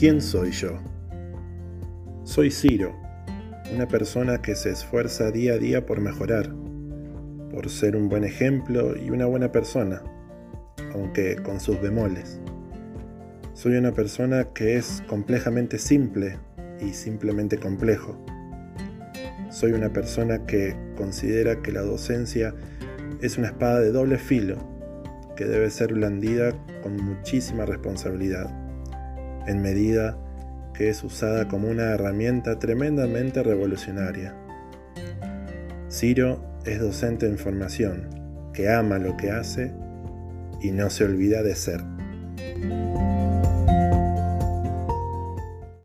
¿Quién soy yo? Soy Ciro, una persona que se esfuerza día a día por mejorar, por ser un buen ejemplo y una buena persona, aunque con sus bemoles. Soy una persona que es complejamente simple y simplemente complejo. Soy una persona que considera que la docencia es una espada de doble filo que debe ser blandida con muchísima responsabilidad en medida que es usada como una herramienta tremendamente revolucionaria. Ciro es docente en formación, que ama lo que hace y no se olvida de ser.